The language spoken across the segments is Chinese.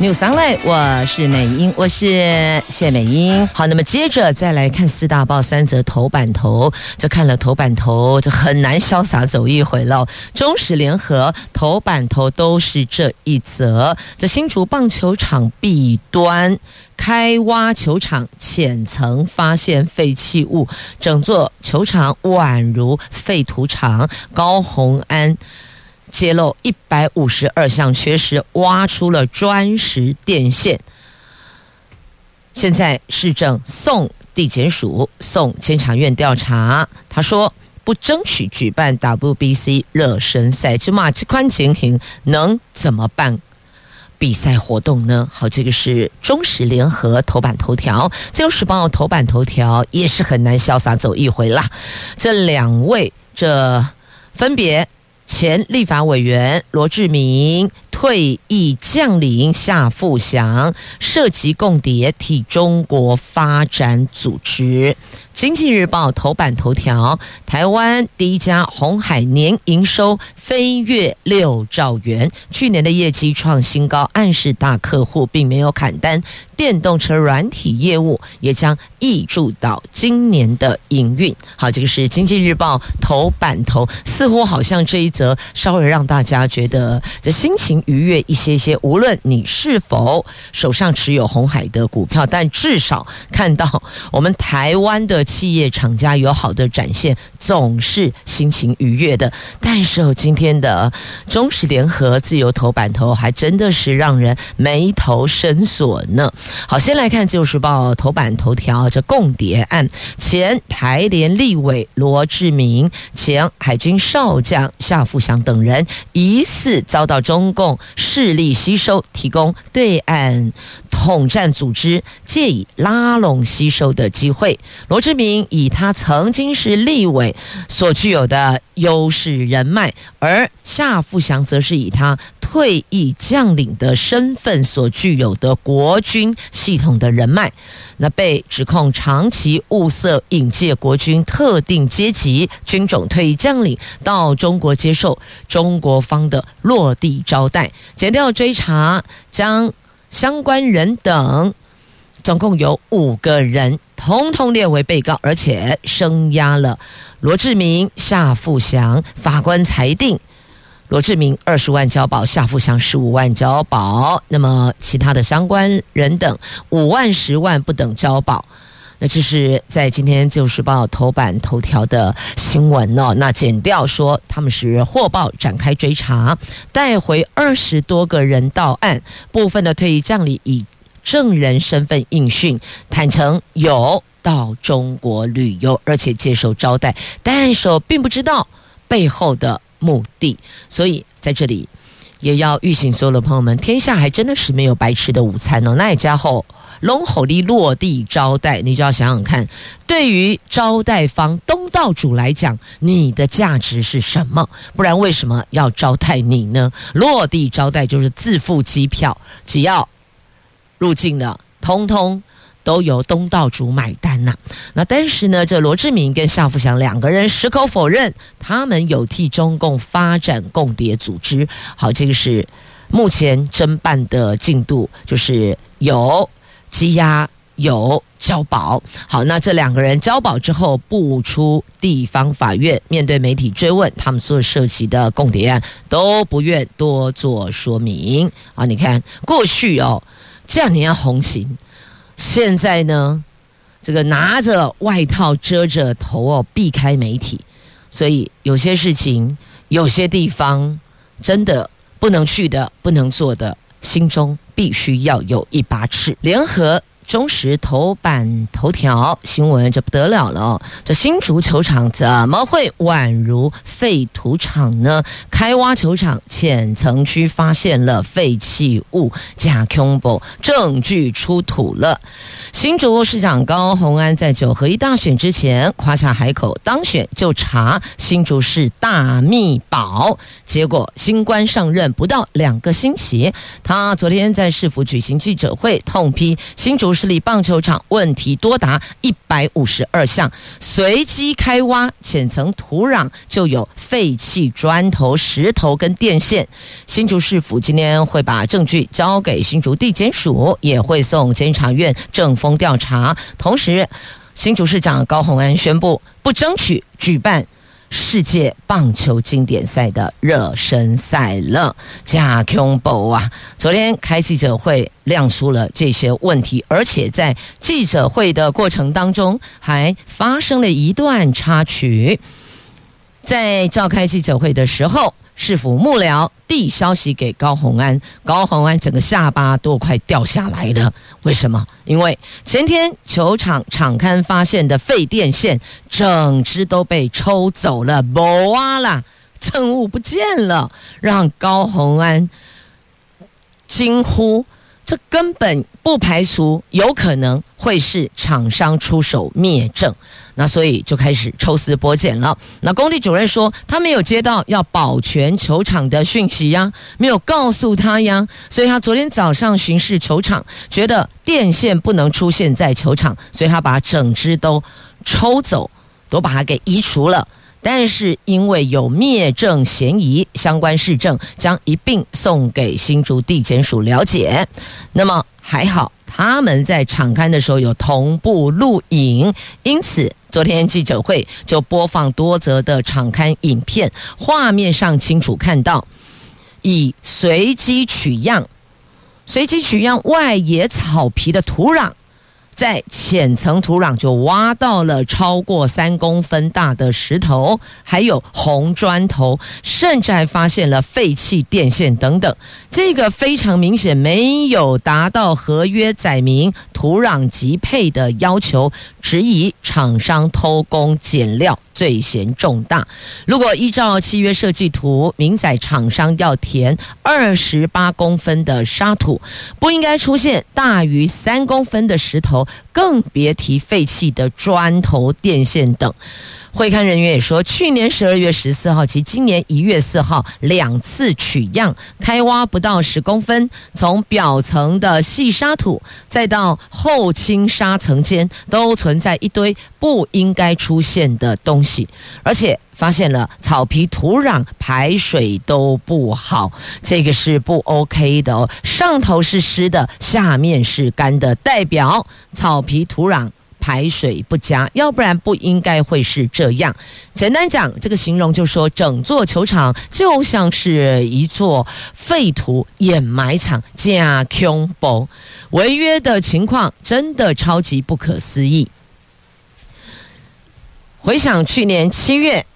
News Online，我是美英，我是谢美英。好，那么接着再来看四大报三则头版头，这看了头版头就很难潇洒走一回了。中时联合头版头都是这一则，这新竹棒球场弊端。开挖球场浅层发现废弃物，整座球场宛如废土场。高虹安揭露一百五十二项缺失，挖出了砖石电线。现在市政送地检署送监察院调查。他说不争取举办 WBC 热身赛，这马这宽情形能怎么办？比赛活动呢？好，这个是中时联合头版头条，自由时报头版头条也是很难潇洒走一回啦。这两位，这分别前立法委员罗志明、退役将领夏富祥，涉及共谍替中国发展组织。经济日报头版头条：台湾第一家红海年营收飞跃六兆元，去年的业绩创新高，暗示大客户并没有砍单。电动车软体业务也将挹注到今年的营运。好，这个是经济日报头版头，似乎好像这一则稍微让大家觉得这心情愉悦一些些。无论你是否手上持有红海的股票，但至少看到我们台湾的。企业厂家有好的展现，总是心情愉悦的。但是，今天的中时联合自由头版头还真的是让人眉头深锁呢。好，先来看《自由时报》头版头条：这共谍案，前台联立委罗志明、前海军少将夏富祥等人疑似遭到中共势力吸收，提供对岸统战组织借以拉拢吸收的机会。罗志明以他曾经是立委所具有的优势人脉，而夏富祥则是以他退役将领的身份所具有的国军系统的人脉，那被指控长期物色引介国军特定阶级军种退役将领到中国接受中国方的落地招待，检调追查将相关人等。总共有五个人，统统列为被告，而且声押了罗志明、夏富祥。法官裁定，罗志明二十万交保，夏富祥十五万交保。那么其他的相关人等五万、十万不等交保。那这是在今天《自由时报》头版头条的新闻哦。那检调说他们是获报展开追查，带回二十多个人到案，部分的退役将领已。证人身份应讯，坦诚有到中国旅游，而且接受招待，但是并不知道背后的目的。所以在这里也要预醒所有的朋友们：天下还真的是没有白吃的午餐哦。那也加后龙吼力落地招待，你就要想想看，对于招待方东道主来讲，你的价值是什么？不然为什么要招待你呢？落地招待就是自付机票，只要。入境的，通通都由东道主买单呐、那但是呢，这罗志明跟夏富祥两个人矢口否认，他们有替中共发展共谍组织。好，这个是目前侦办的进度，就是有羁押，有交保。好，那这两个人交保之后，不出地方法院，面对媒体追问，他们所涉及的共谍案都不愿多做说明。啊，你看过去哦。这样你要红行，现在呢，这个拿着外套遮着头哦，避开媒体，所以有些事情、有些地方真的不能去的、不能做的，心中必须要有一把尺。联合中时头版头条新闻，这不得了了！这新竹球场怎么会宛如废土场呢？开挖球场浅层区发现了废弃物，假恐怖证据出土了。新竹市长高虹安在九合一大选之前夸下海口，当选就查新竹市大秘宝，结果新官上任不到两个星期，他昨天在市府举行记者会，痛批新竹市立棒球场问题多达一百五十二项，随机开挖浅层土壤就有废弃砖头、石头跟电线。新竹市府今天会把证据交给新竹地检署，也会送监察院正风调查。同时，新竹市长高虹安宣布不争取举办世界棒球经典赛的热身赛了。加恐怖啊！昨天开记者会亮出了这些问题，而且在记者会的过程当中还发生了一段插曲。在召开记者会的时候。市府幕僚递消息给高虹安，高虹安整个下巴都快掉下来了。为什么？因为前天球场场刊发现的废电线，整只都被抽走了，没啊啦，证物不见了，让高虹安惊呼。这根本不排除有可能会是厂商出手灭证，那所以就开始抽丝剥茧了。那工地主任说他没有接到要保全球场的讯息呀，没有告诉他呀，所以他昨天早上巡视球场，觉得电线不能出现在球场，所以他把整支都抽走，都把它给移除了。但是因为有灭证嫌疑，相关市政将一并送给新竹地检署了解。那么还好，他们在场勘的时候有同步录影，因此昨天记者会就播放多则的场刊影片，画面上清楚看到以随机取样、随机取样外野草皮的土壤。在浅层土壤就挖到了超过三公分大的石头，还有红砖头，甚至还发现了废弃电线等等。这个非常明显没有达到合约载明土壤级配的要求，质疑厂商偷工减料，罪嫌重大。如果依照契约设计图明载厂商要填二十八公分的沙土，不应该出现大于三公分的石头。更别提废弃的砖头、电线等。会勘人员也说，去年十二月十四号及今年一月四号两次取样，开挖不到十公分，从表层的细沙土，再到后倾沙层间，都存在一堆不应该出现的东西，而且发现了草皮土壤排水都不好，这个是不 OK 的哦。上头是湿的，下面是干的，代表草皮土壤。排水不佳，要不然不应该会是这样。简单讲，这个形容就说，整座球场就像是一座废土掩埋场，假恐怖，违约的情况真的超级不可思议。回想去年七月。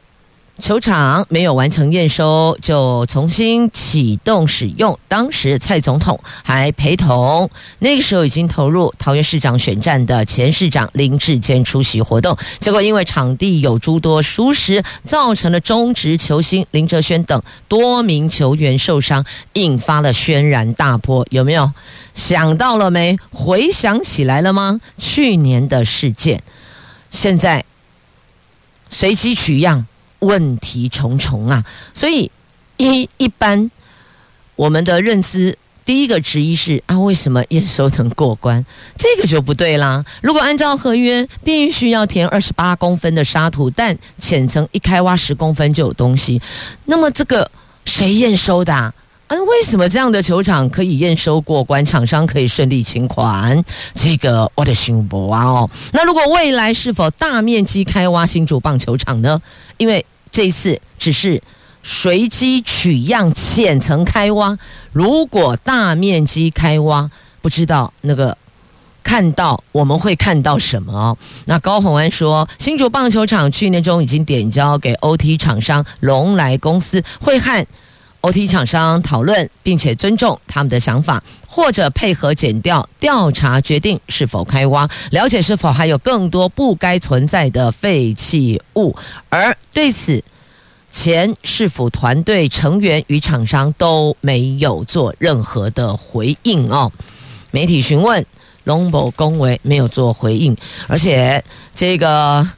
球场没有完成验收，就重新启动使用。当时蔡总统还陪同，那个时候已经投入桃园市长选战的前市长林智坚出席活动。结果因为场地有诸多疏失，造成了中职球星林哲轩等多名球员受伤，引发了轩然大波。有没有想到了没？回想起来了吗？去年的事件，现在随机取样。问题重重啊！所以一一般我们的认知，第一个质疑是啊，为什么验收能过关？这个就不对啦。如果按照合约，必须要填二十八公分的沙土，但浅层一开挖十公分就有东西，那么这个谁验收的啊？为什么这样的球场可以验收过关，厂商可以顺利清款？这个我的心不啊哦。那如果未来是否大面积开挖新竹棒球场呢？因为这一次只是随机取样浅层开挖，如果大面积开挖，不知道那个看到我们会看到什么？那高虹安说，新竹棒球场去年中已经点交给 OT 厂商龙来公司，会和 OT 厂商讨论，并且尊重他们的想法，或者配合减掉调查，决定是否开挖，了解是否还有更多不该存在的废弃物。而对此，前市府团队成员与厂商都没有做任何的回应哦。媒体询问，龙某恭维没有做回应，而且这个。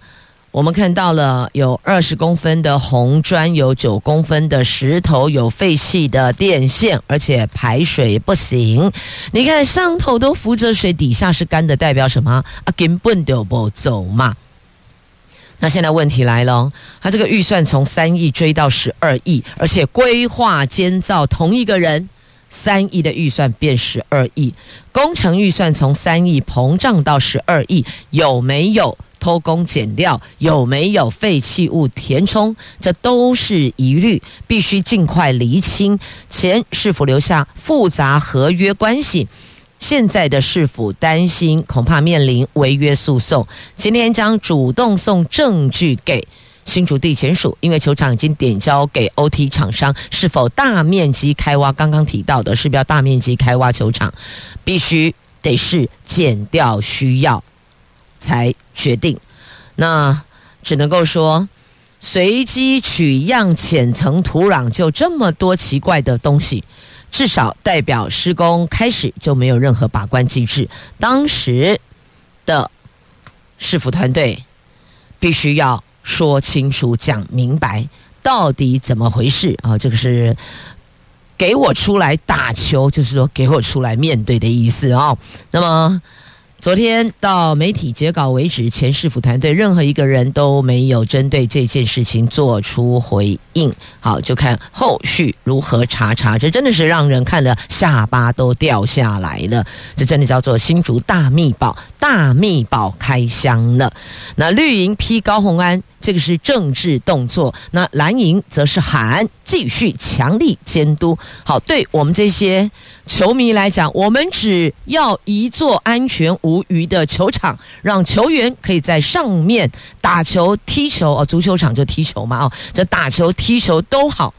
我们看到了有二十公分的红砖，有九公分的石头，有废弃的电线，而且排水不行。你看上头都浮着水，底下是干的，代表什么？啊，根本都不走嘛。那现在问题来了，他这个预算从三亿追到十二亿，而且规划监造同一个人，三亿的预算变十二亿，工程预算从三亿膨胀到十二亿，有没有？偷工减料，有没有废弃物填充？这都是疑虑，必须尽快厘清。前是否留下复杂合约关系，现在的市府担心恐怕面临违约诉讼。今天将主动送证据给新竹地检署，因为球场已经点交给 OT 厂商，是否大面积开挖？刚刚提到的是不是要大面积开挖球场？必须得是减掉需要。才决定，那只能够说，随机取样浅层土壤就这么多奇怪的东西，至少代表施工开始就没有任何把关机制。当时的市府团队必须要说清楚、讲明白，到底怎么回事啊？这个是给我出来打球，就是说给我出来面对的意思啊。那么。昨天到媒体截稿为止，前市府团队任何一个人都没有针对这件事情做出回应。好，就看后续如何查查。这真的是让人看了下巴都掉下来了。这真的叫做新竹大秘宝，大秘宝开箱了。那绿营批高虹安。这个是政治动作，那蓝营则是喊继续强力监督。好，对我们这些球迷来讲，我们只要一座安全无虞的球场，让球员可以在上面打球、踢球。哦，足球场就踢球嘛，哦，这打球、踢球都好。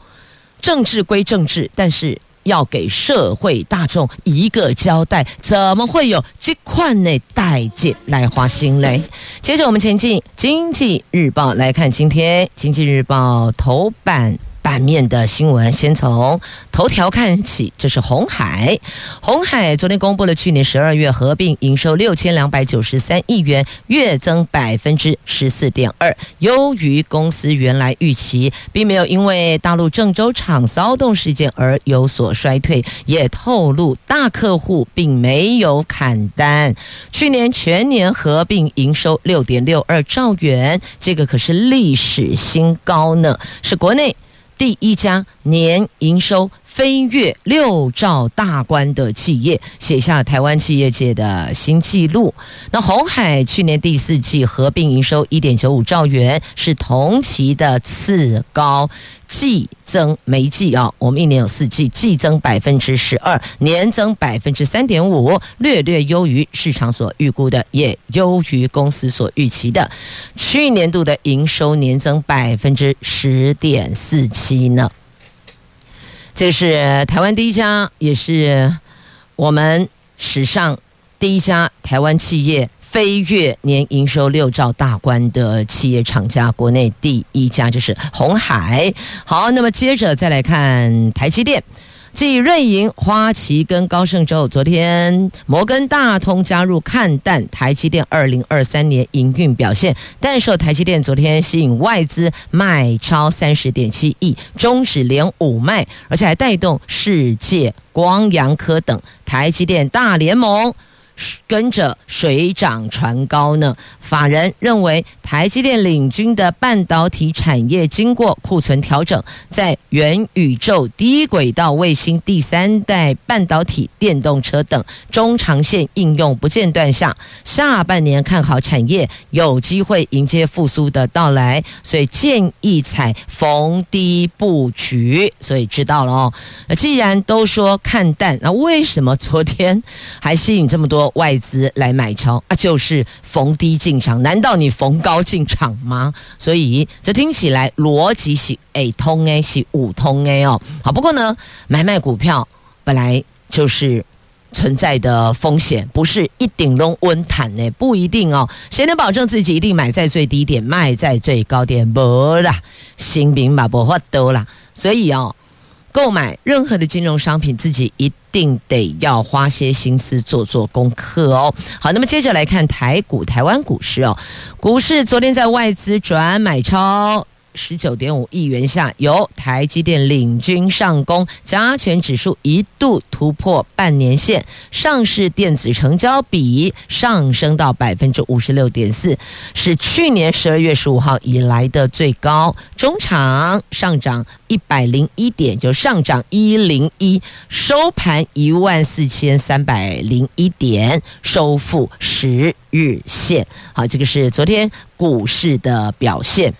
政治归政治，但是。要给社会大众一个交代，怎么会有这块的代价来花心嘞？接着我们前进《经济日报》来看今天《经济日报》头版。版面的新闻，先从头条看起。这是红海，红海昨天公布了去年十二月合并营收六千两百九十三亿元，月增百分之十四点二，优于公司原来预期，并没有因为大陆郑州厂骚动事件而有所衰退，也透露大客户并没有砍单。去年全年合并营收六点六二兆元，这个可是历史新高呢，是国内。第一家年营收飞跃六兆大关的企业，写下台湾企业界的新纪录。那红海去年第四季合并营收一点九五兆元，是同期的次高。季增没季啊，我们一年有四季，季增百分之十二，年增百分之三点五，略略优于市场所预估的，也优于公司所预期的。去年度的营收年增百分之十点四七呢。这是台湾第一家，也是我们史上第一家台湾企业。飞跃年营收六兆大关的企业厂家，国内第一家就是红海。好，那么接着再来看台积电，继瑞银、花旗跟高盛之后，昨天摩根大通加入看淡台积电二零二三年营运表现，但是台积电昨天吸引外资卖超三十点七亿，终止连五卖，而且还带动世界光阳科等台积电大联盟。跟着水涨船高呢。法人认为，台积电领军的半导体产业经过库存调整，在元宇宙、低轨道卫星、第三代半导体、电动车等中长线应用不间断下，下半年看好产业有机会迎接复苏的到来，所以建议采逢低布局。所以知道了哦。既然都说看淡，那为什么昨天还吸引这么多？外资来买超啊，就是逢低进场，难道你逢高进场吗？所以这听起来逻辑是 A 通 A，是五通 A 哦。好，不过呢，买卖股票本来就是。存在的风险不是一顶拢稳坦呢，不一定哦。谁能保证自己一定买在最低点，卖在最高点？不啦，新兵嘛不法度啦。所以哦，购买任何的金融商品，自己一定得要花些心思做做功课哦。好，那么接着来看台股、台湾股市哦。股市昨天在外资转买超。十九点五亿元下，由台积电领军上攻，加权指数一度突破半年线，上市电子成交比上升到百分之五十六点四，是去年十二月十五号以来的最高。中场上涨一百零一点，就上涨一零一，收盘一万四千三百零一点，收复十日线。好，这个是昨天股市的表现。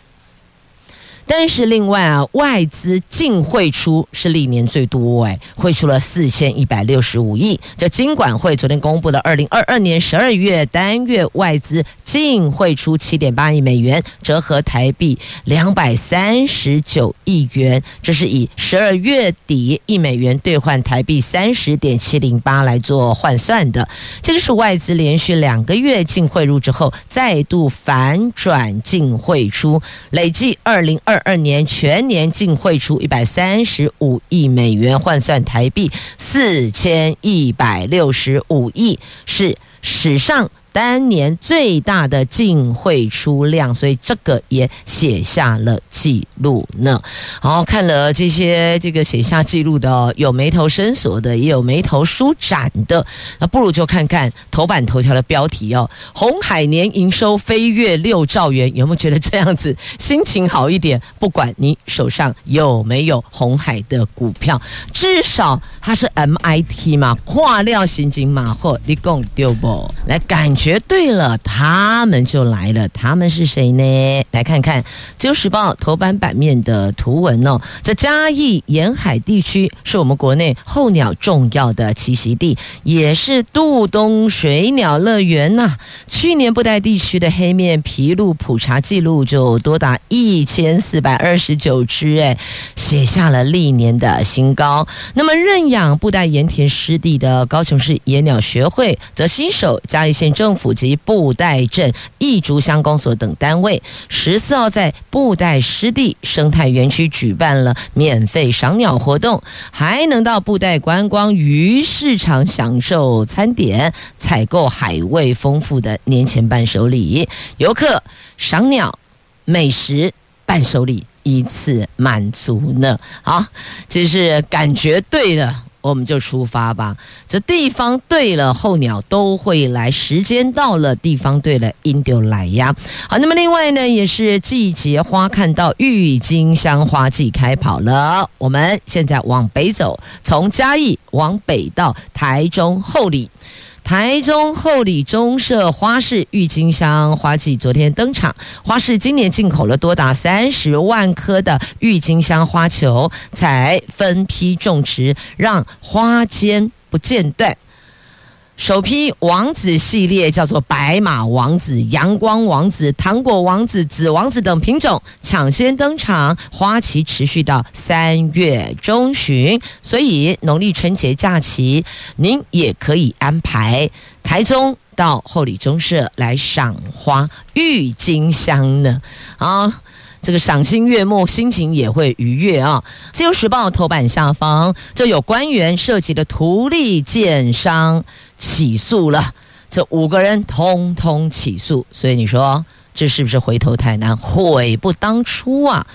但是另外啊，外资净汇出是历年最多哎，汇出了四千一百六十五亿。这金管会昨天公布的二零二二年十二月单月外资净汇出七点八亿美元，折合台币两百三十九亿元。这是以十二月底一美元兑换台币三十点七零八来做换算的。这个是外资连续两个月净汇入之后，再度反转净汇出，累计二零二。二二年全年净汇出一百三十五亿美元，换算台币四千一百六十五亿，是史上。单年最大的净汇出量，所以这个也写下了记录呢。好，看了这些这个写下记录的，有眉头深锁的，也有眉头舒展的。那不如就看看头版头条的标题哦。红海年营收飞跃六兆元，有没有觉得这样子心情好一点？不管你手上有没有红海的股票，至少它是 MIT 嘛，跨料刑警马后你讲对不？来感觉。绝对了，他们就来了。他们是谁呢？来看看《自由时报》头版版面的图文哦。这嘉义沿海地区是我们国内候鸟重要的栖息地，也是渡冬水鸟乐园呐、去年布袋地区的黑面琵鹭普查记录就多达一千四百二十九只，哎，写下了历年的新高。那么认养布袋盐田湿地的高雄市野鸟学会则携手嘉义县政府。府及布袋镇异竹乡公所等单位，十四号在布袋湿地生态园区举办了免费赏鸟活动，还能到布袋观光鱼市场享受餐点，采购海味丰富的年前伴手礼，游客赏鸟、美食、伴手礼一次满足呢。好，这是感觉对了。我们就出发吧。这地方对了，候鸟都会来。时间到了，地方对了，鹰就来呀。好，那么另外呢，也是季节花看到郁金香花季开跑了。我们现在往北走，从嘉义往北到台中后里。台中厚里中社花市郁金香花季昨天登场，花市今年进口了多达三十万颗的郁金香花球，才分批种植，让花间不间断。首批王子系列叫做白马王子、阳光王子、糖果王子、紫王子等品种抢先登场，花期持续到三月中旬，所以农历春节假期您也可以安排台中到后里中社来赏花郁金香呢啊。这个赏心悦目，心情也会愉悦啊！自由时报头版下方，就有官员涉及的图利建商起诉了，这五个人通通起诉，所以你说这是不是回头太难，悔不当初啊？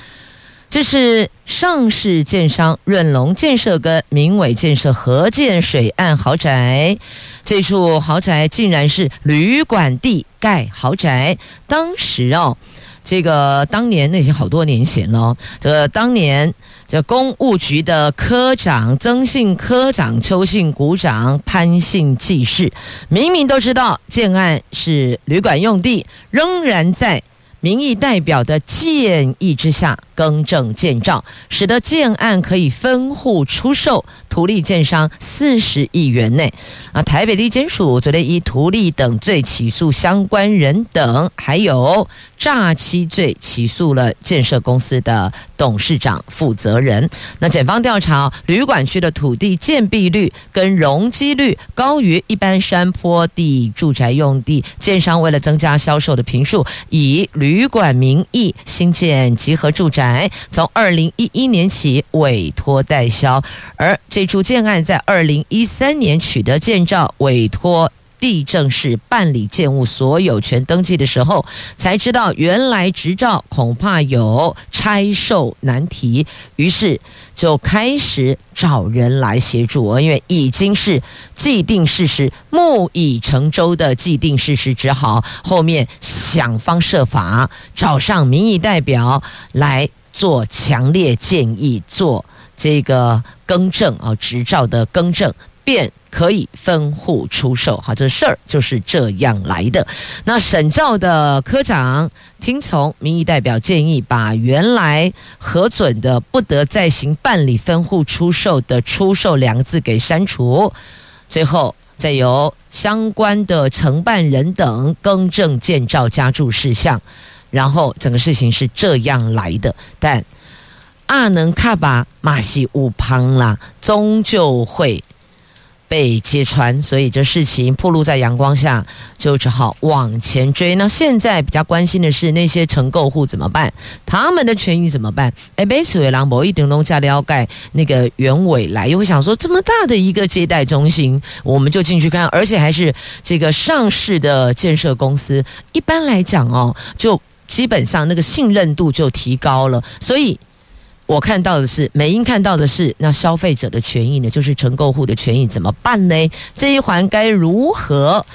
这是上市建商润隆建设跟明伟建设合建水岸豪宅，这处豪宅竟然是旅馆地盖豪宅，当时哦。这个当年那已经好多年前了。这当年，这公务局的科长曾姓科长、邱姓股长、潘姓技师，明明都知道建案是旅馆用地，仍然在民意代表的建议之下，更正建照，使得建案可以分户出售，图利建商四十亿元内。啊，台北地检署昨天以图利等罪起诉相关人等，还有诈欺罪起诉了建设公司的董事长负责人。那检方调查，旅馆区的土地建蔽率跟容积率高于一般山坡地住宅用地，建商为了增加销售的坪数，以旅旅馆名义新建集合住宅，从二零一一年起委托代销，而这处建案在二零一三年取得建造，委托地政士办理建物所有权登记的时候，才知道原来执照恐怕有拆售难题，于是就开始找人来协助。因为已经是既定事实，木已成舟的既定事实，只好后面想方设法找上民意代表来做强烈建议，做这个更正啊，执照的更正。便可以分户出售，好，这事儿就是这样来的。那省照的科长听从民意代表建议，把原来核准的不得再行办理分户出售的“出售”两个字给删除，最后再由相关的承办人等更正建照加注事项，然后整个事情是这样来的。但阿能卡巴马西乌旁啦，终究会。被揭穿，所以这事情暴露在阳光下，就只好往前追。那现在比较关心的是那些承购户怎么办？他们的权益怎么办？哎，被水狼某一顶龙加了解那个原委来，又会想说，这么大的一个接待中心，我们就进去看，而且还是这个上市的建设公司。一般来讲哦，就基本上那个信任度就提高了，所以。我看到的是，美英看到的是，那消费者的权益呢？就是承购户的权益怎么办呢？这一环该如何，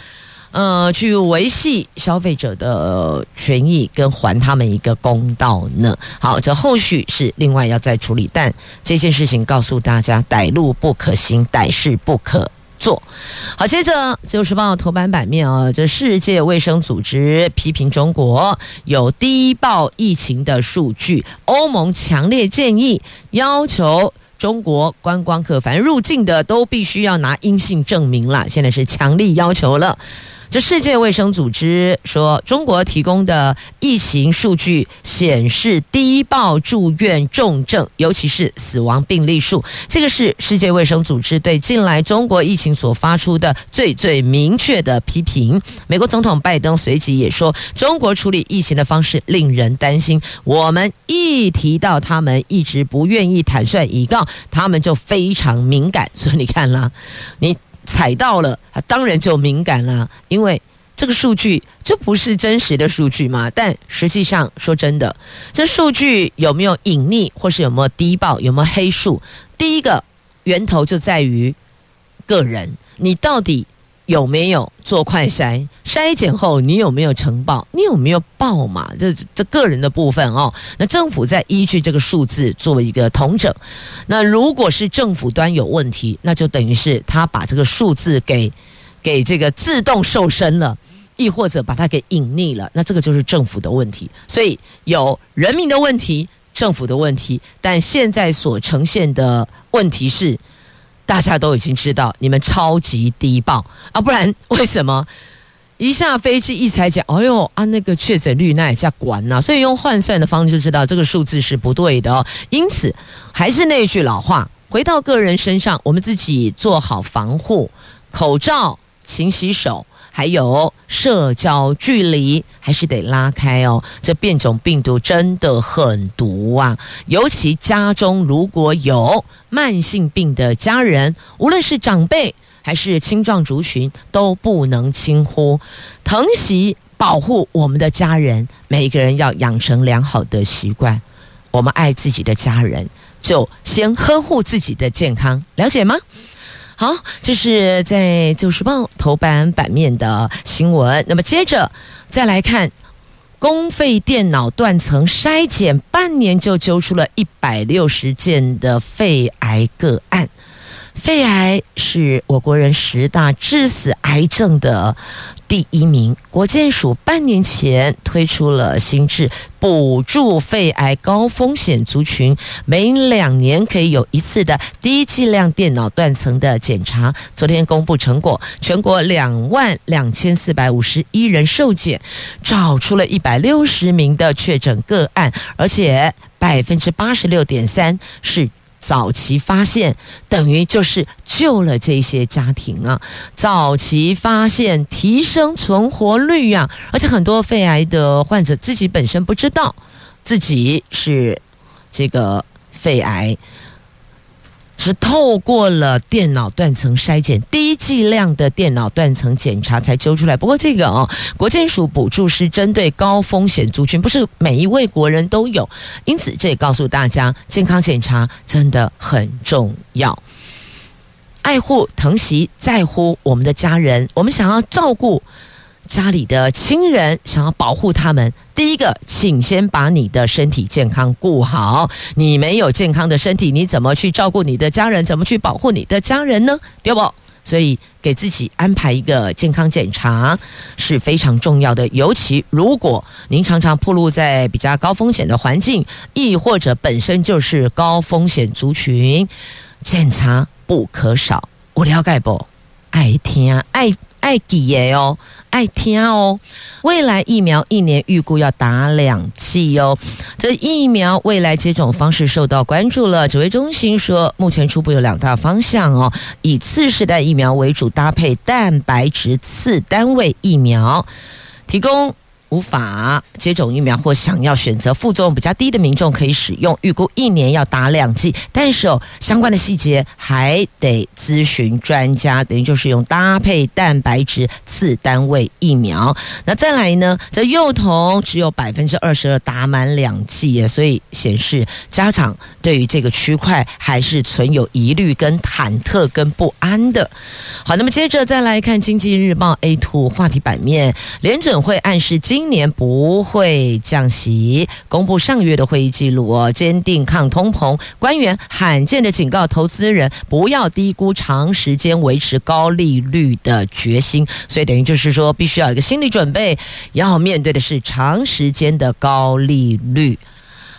呃，去维系消费者的权益，跟还他们一个公道呢？好，这后续是另外要再处理，但这件事情告诉大家，歹路不可行，歹事不可。好，接着《自由时报》头版版面啊，这世界卫生组织批评中国有低报疫情的数据，欧盟强烈建议要求中国观光客凡入境的都必须要拿阴性证明了，现在是强力要求了。这世界卫生组织说，中国提供的疫情数据显示低报住院重症，尤其是死亡病例数。这个是世界卫生组织对近来中国疫情所发出的最最明确的批评。美国总统拜登随即也说，中国处理疫情的方式令人担心。我们一提到他们一直不愿意坦率以告，他们就非常敏感。所以你看啦，你。踩到了，当然就敏感了，因为这个数据这不是真实的数据嘛。但实际上说真的，这数据有没有隐匿，或是有没有低报，有没有黑数？第一个源头就在于个人，你到底。有没有做快筛？筛检后你有没有呈报？你有没有报嘛？这这个人的部分哦。那政府在依据这个数字做一个统整。那如果是政府端有问题，那就等于是他把这个数字给给这个自动瘦身了，亦或者把它给隐匿了。那这个就是政府的问题。所以有人民的问题，政府的问题。但现在所呈现的问题是。大家都已经知道，你们超级低报啊！不然 为什么一下飞机一采检，哎呦啊，那个确诊率那也下管呐？所以用换算的方式就知道这个数字是不对的哦。因此，还是那句老话，回到个人身上，我们自己做好防护，口罩，勤洗手。还有社交距离还是得拉开哦，这变种病毒真的很毒啊！尤其家中如果有慢性病的家人，无论是长辈还是青壮族群，都不能轻忽，疼惜保护我们的家人。每一个人要养成良好的习惯，我们爱自己的家人，就先呵护自己的健康，了解吗？好，这是在《旧时报》头版版面的新闻。那么接着再来看，公费电脑断层筛检，半年就揪出了一百六十件的肺癌个案。肺癌是我国人十大致死癌症的第一名。国健署半年前推出了新制，补助肺癌高风险族群，每两年可以有一次的低剂量电脑断层的检查。昨天公布成果，全国两万两千四百五十一人受检，找出了一百六十名的确诊个案，而且百分之八十六点三是。早期发现等于就是救了这些家庭啊！早期发现提升存活率、啊，而且很多肺癌的患者自己本身不知道自己是这个肺癌。是透过了电脑断层筛检，低剂量的电脑断层检查才揪出来。不过这个哦，国健署补助是针对高风险族群，不是每一位国人都有。因此，这也告诉大家，健康检查真的很重要。爱护、疼惜、在乎我们的家人，我们想要照顾。家里的亲人想要保护他们，第一个，请先把你的身体健康顾好。你没有健康的身体，你怎么去照顾你的家人？怎么去保护你的家人呢？对不？所以给自己安排一个健康检查是非常重要的。尤其如果您常常暴露在比较高风险的环境，亦或者本身就是高风险族群，检查不可少。我了解不？爱听爱。爱记耶哦，爱听哦。未来疫苗一年预估要打两剂哦。这疫苗未来接种方式受到关注了。指挥中心说，目前初步有两大方向哦，以次世代疫苗为主，搭配蛋白质次单位疫苗，提供。无法接种疫苗或想要选择副作用比较低的民众可以使用，预估一年要打两剂，但是哦，相关的细节还得咨询专家，等于就是用搭配蛋白质次单位疫苗。那再来呢，这幼童只有百分之二十二打满两剂，所以显示家长对于这个区块还是存有疑虑、跟忐忑、跟不安的。好，那么接着再来看《经济日报》A2 话题版面，联准会暗示今今年不会降息，公布上个月的会议记录哦，坚定抗通膨。官员罕见的警告投资人，不要低估长时间维持高利率的决心。所以等于就是说，必须要有一个心理准备，要面对的是长时间的高利率。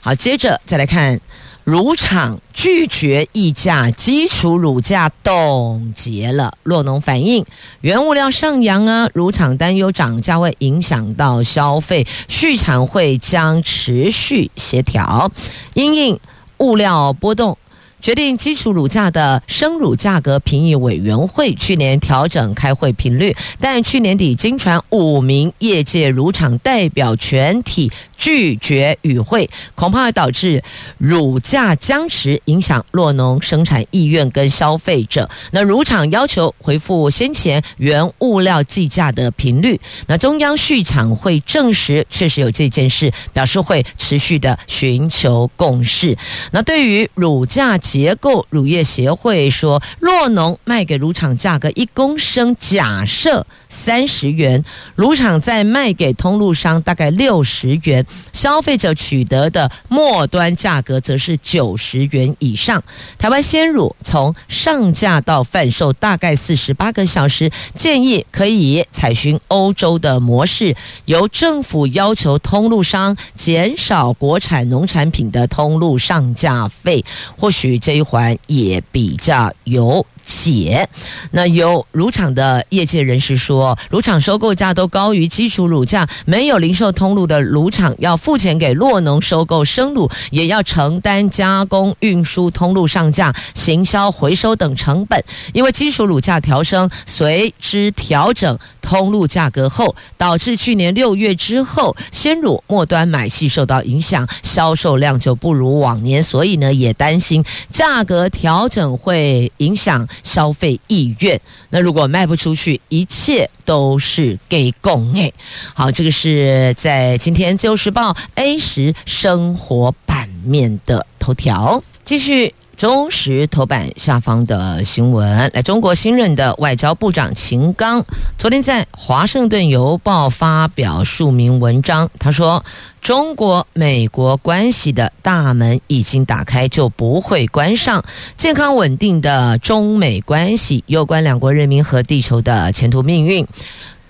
好，接着再来看。乳厂拒绝议价，基础乳价冻结了。酪农反映原物料上扬啊，乳厂担忧涨价会影响到消费，畜产会将持续协调，因应物料波动。决定基础乳价的生乳价格评议委员会去年调整开会频率，但去年底经传五名业界乳厂代表全体拒绝与会，恐怕会导致乳价僵持，影响酪农生产意愿跟消费者。那乳厂要求回复先前原物料计价的频率。那中央畜产会证实确实有这件事，表示会持续的寻求共识。那对于乳价，结构乳业协会说，酪农卖给乳厂价格一公升假设三十元，乳厂再卖给通路商大概六十元，消费者取得的末端价格则是九十元以上。台湾鲜乳从上架到贩售大概四十八个小时，建议可以采寻欧洲的模式，由政府要求通路商减少国产农产品的通路上架费，或许。这一环也比较有解。那有乳厂的业界人士说，乳厂收购价都高于基础乳价，没有零售通路的乳厂要付钱给洛农收购生乳，也要承担加工、运输、通路上架、行销、回收等成本。因为基础乳价调升，随之调整通路价格后，导致去年六月之后，鲜乳末端买气受到影响，销售量就不如往年，所以呢，也担心价格调整会影响。消费意愿，那如果卖不出去，一切都是给供诶。好，这个是在今天《自由时报》A 十生活版面的头条。继续中时头版下方的新闻，来，中国新任的外交部长秦刚昨天在《华盛顿邮报》发表署名文章，他说：“中国美国关系的大门已经打开，就不会关上。健康稳定的中美关系，攸关两国人民和地球的前途命运。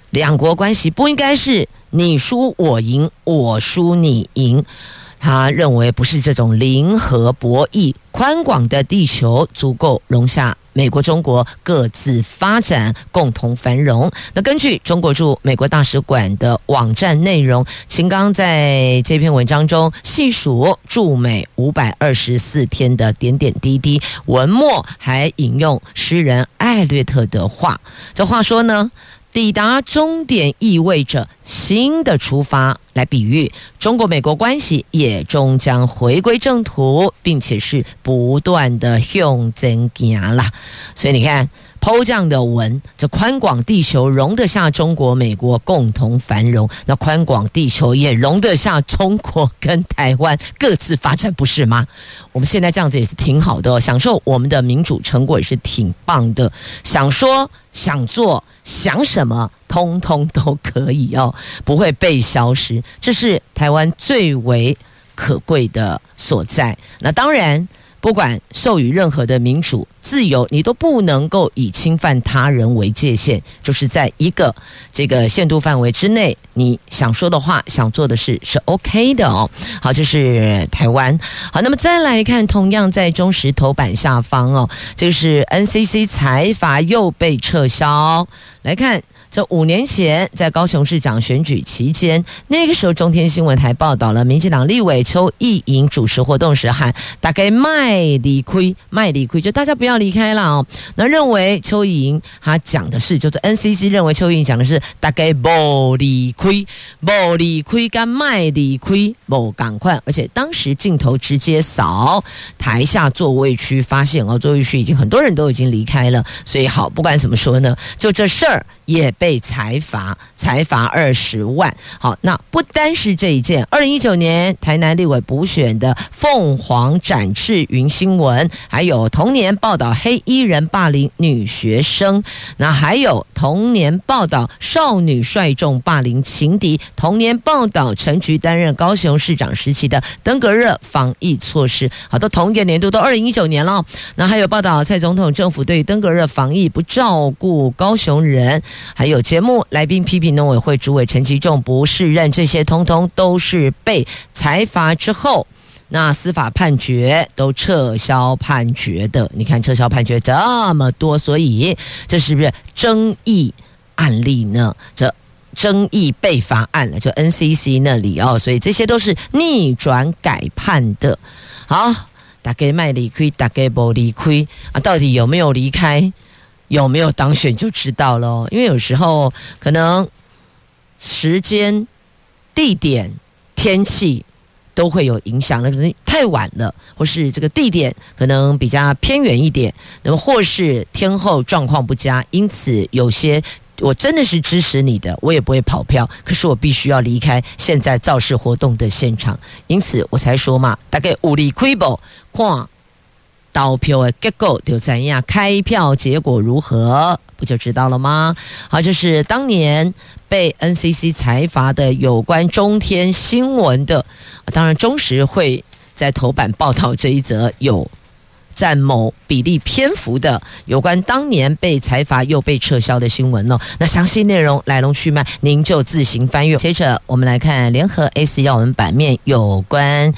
两国关系不应该是你输我赢，我输你赢。”他认为不是这种零和博弈，宽广的地球足够容下美国、中国各自发展，共同繁荣。那根据中国驻美国大使馆的网站内容，秦刚在这篇文章中细数驻美五百二十四天的点点滴滴，文末还引用诗人艾略特的话。这话说呢，抵达终点意味着新的出发，来比喻中国美国关系也终将回归正途，并且是不断的向前行了。所以你看。剖这样的文，这宽广地球容得下中国、美国共同繁荣，那宽广地球也容得下中国跟台湾各自发展，不是吗？我们现在这样子也是挺好的哦，享受我们的民主成果也是挺棒的。想说、想做、想什么，通通都可以哦，不会被消失，这是台湾最为可贵的所在。那当然。不管授予任何的民主自由，你都不能够以侵犯他人为界限，就是在一个这个限度范围之内，你想说的话、想做的事是 OK 的哦。好，这是台湾。好，那么再来看，同样在中时头版下方哦，这个是 NCC 财阀又被撤销。来看。这五年前，在高雄市长选举期间，那个时候中天新闻台报道了民进党立委邱意莹主持活动时喊“大概卖理亏，卖理亏”，就大家不要离开了哦。那认为邱意莹他讲的是，就是 NCC 认为邱意莹讲的是“大概无理亏，无理亏跟卖理亏无赶快”，而且当时镜头直接扫台下座位区，发现哦，座位区已经很多人都已经离开了。所以好，不管怎么说呢，就这事儿也。被裁罚，裁罚二十万。好，那不单是这一件，二零一九年台南立委补选的凤凰展翅云新闻，还有同年报道黑衣人霸凌女学生，那还有同年报道少女率众霸凌情敌，同年报道陈菊担任高雄市长时期的登革热防疫措施。好，都同一个年度都二零一九年了。那还有报道蔡总统政府对登革热防疫不照顾高雄人，还有节目来宾批评农委会主委陈吉仲不适任，这些通通都是被裁罚之后，那司法判决都撤销判决的。你看撤销判决这么多，所以这是不是争议案例呢？这争议被罚案了，就 NCC 那里哦，所以这些都是逆转改判的。好，大家卖离亏，大家不离亏啊？到底有没有离开？有没有当选就知道了，因为有时候可能时间、地点、天气都会有影响。那可能太晚了，或是这个地点可能比较偏远一点，那么或是天候状况不佳，因此有些我真的是支持你的，我也不会跑票，可是我必须要离开现在造势活动的现场，因此我才说嘛，大概五里亏不跨。投票的结果就怎样？开票结果如何？不就知道了吗？好，这是当年被 NCC 裁罚的有关中天新闻的，当然中时会在头版报道这一则有占某比例篇幅的有关当年被裁罚又被撤销的新闻哦。那详细内容来龙去脉，您就自行翻阅。接着我们来看联合 A 四要闻版面有关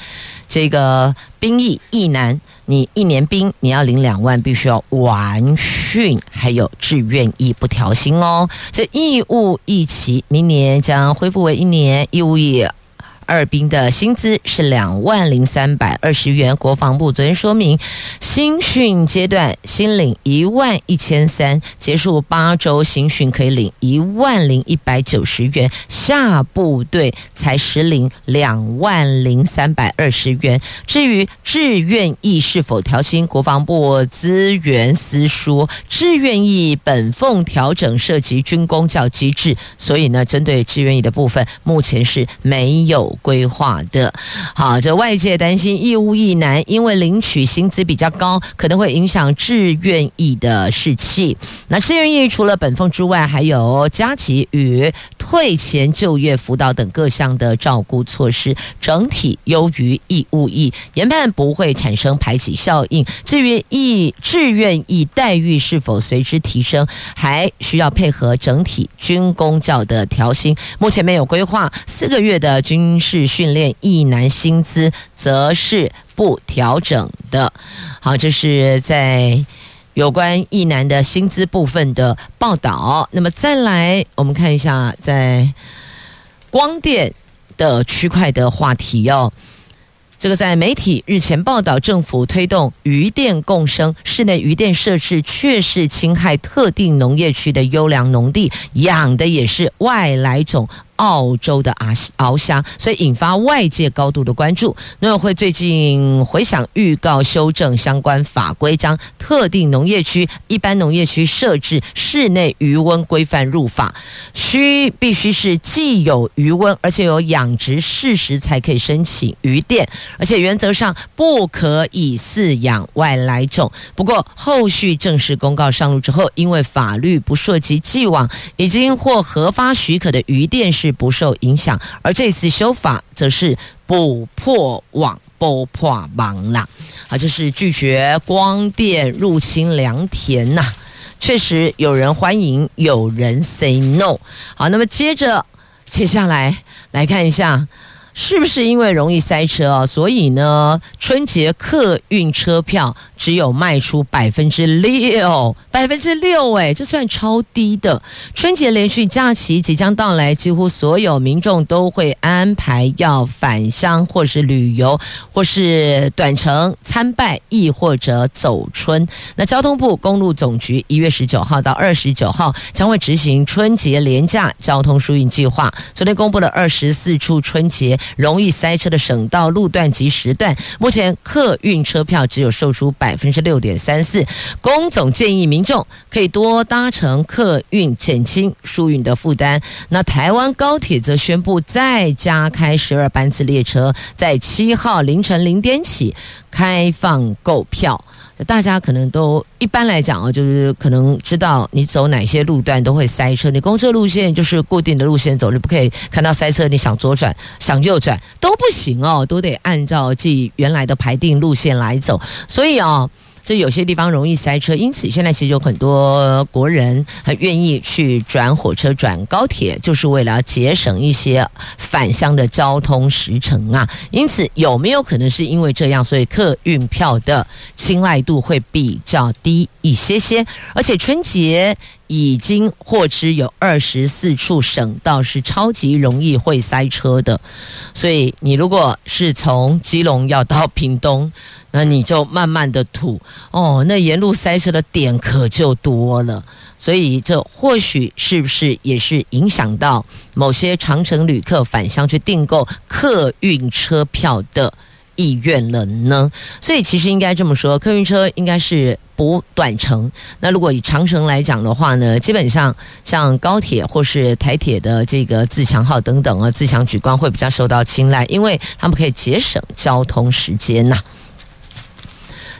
这个兵役役男。你一年兵，你要领两万，必须要完训，还有志愿役不调薪哦。这义务役期明年将恢复为一年义务役。二兵的薪资是两万零三百二十元。国防部昨天说明，新训阶段新领一万一千三，结束八周新训可以领一万零一百九十元。下部队才实领两万零三百二十元。至于志愿役是否调薪，国防部资源司说，志愿役本俸调整涉及军公教机制，所以呢，针对志愿役的部分，目前是没有。规划的。好，这外界担心义务役男因为领取薪资比较高，可能会影响志愿役的士气。那志愿役除了本俸之外，还有加急与退前就业辅导等各项的照顾措施，整体优于义务役，研判不会产生排挤效应。至于役志愿役待遇是否随之提升，还需要配合整体军公教的调薪。目前没有规划，四个月的军是训练役男薪资则是不调整的。好，这是在。有关一男的薪资部分的报道，那么再来我们看一下在光电的区块的话题哦。这个在媒体日前报道，政府推动渔电共生，室内渔电设置却是侵害特定农业区的优良农地，养的也是外来种。澳洲的啊鳌虾，所以引发外界高度的关注。农委会最近回想预告修正相关法规，将特定农业区、一般农业区设置室内鱼温规范入法，需必须是既有鱼温，而且有养殖事实才可以申请渔电，而且原则上不可以饲养外来种。不过后续正式公告上路之后，因为法律不涉及既往已经获核发许可的渔电是。不受影响，而这次修法则是不破网、不破网啦，啊，就是拒绝光电入侵良田呐。确实有人欢迎，有人 say no。好，那么接着接下来来看一下。是不是因为容易塞车啊？所以呢，春节客运车票只有卖出百分之六，百分之六，哎，这算超低的。春节连续假期即将到来，几乎所有民众都会安排要返乡，或是旅游，或是短程参拜，亦或者走春。那交通部公路总局一月十九号到二十九号将会执行春节廉价交通疏运计划。昨天公布了二十四处春节。容易塞车的省道路段及时段，目前客运车票只有售出百分之六点三四。公总建议民众可以多搭乘客运，减轻疏运的负担。那台湾高铁则宣布再加开十二班次列车，在七号凌晨零点起开放购票。大家可能都一般来讲哦，就是可能知道你走哪些路段都会塞车。你公车路线就是固定的路线走，你不可以看到塞车，你想左转、想右转都不行哦，都得按照自己原来的排定路线来走。所以哦。这有些地方容易塞车，因此现在其实有很多国人很愿意去转火车、转高铁，就是为了节省一些返乡的交通时程啊。因此，有没有可能是因为这样，所以客运票的青睐度会比较低一些些？而且春节已经获知有二十四处省道是超级容易会塞车的，所以你如果是从基隆要到屏东。那你就慢慢的吐哦，那沿路塞车的点可就多了，所以这或许是不是也是影响到某些长程旅客返乡去订购客运车票的意愿了呢？所以其实应该这么说，客运车应该是补短程。那如果以长程来讲的话呢，基本上像高铁或是台铁的这个自强号等等啊，自强莒光会比较受到青睐，因为他们可以节省交通时间呐、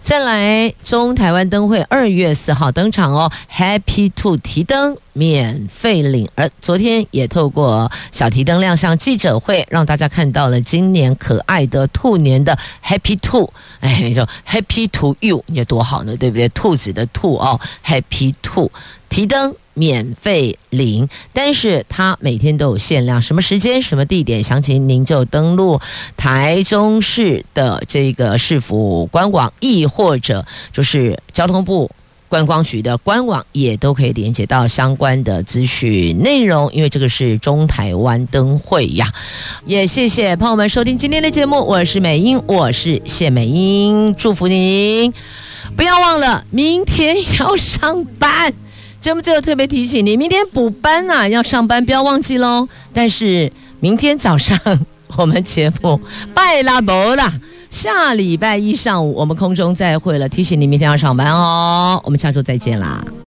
再来，中台湾灯会二月四号登场哦，Happy to 提灯免费领，而昨天也透过小提灯亮相记者会，让大家看到了今年可爱的兔年的 Happy to，哎，就 Happy to You，你多好呢，对不对？兔子的兔哦，Happy to 提灯。免费领，但是它每天都有限量，什么时间、什么地点，详情您就登录台中市的这个市府官网，亦或者就是交通部观光局的官网，也都可以连接到相关的资讯内容。因为这个是中台湾灯会呀，也谢谢朋友们收听今天的节目，我是美英，我是谢美英，祝福您，不要忘了明天要上班。节目最后特别提醒你，明天补班、啊，要上班，不要忘记喽。但是明天早上我们节目拜啦不啦，下礼拜一上午我们空中再会了。提醒你明天要上班哦，我们下周再见啦。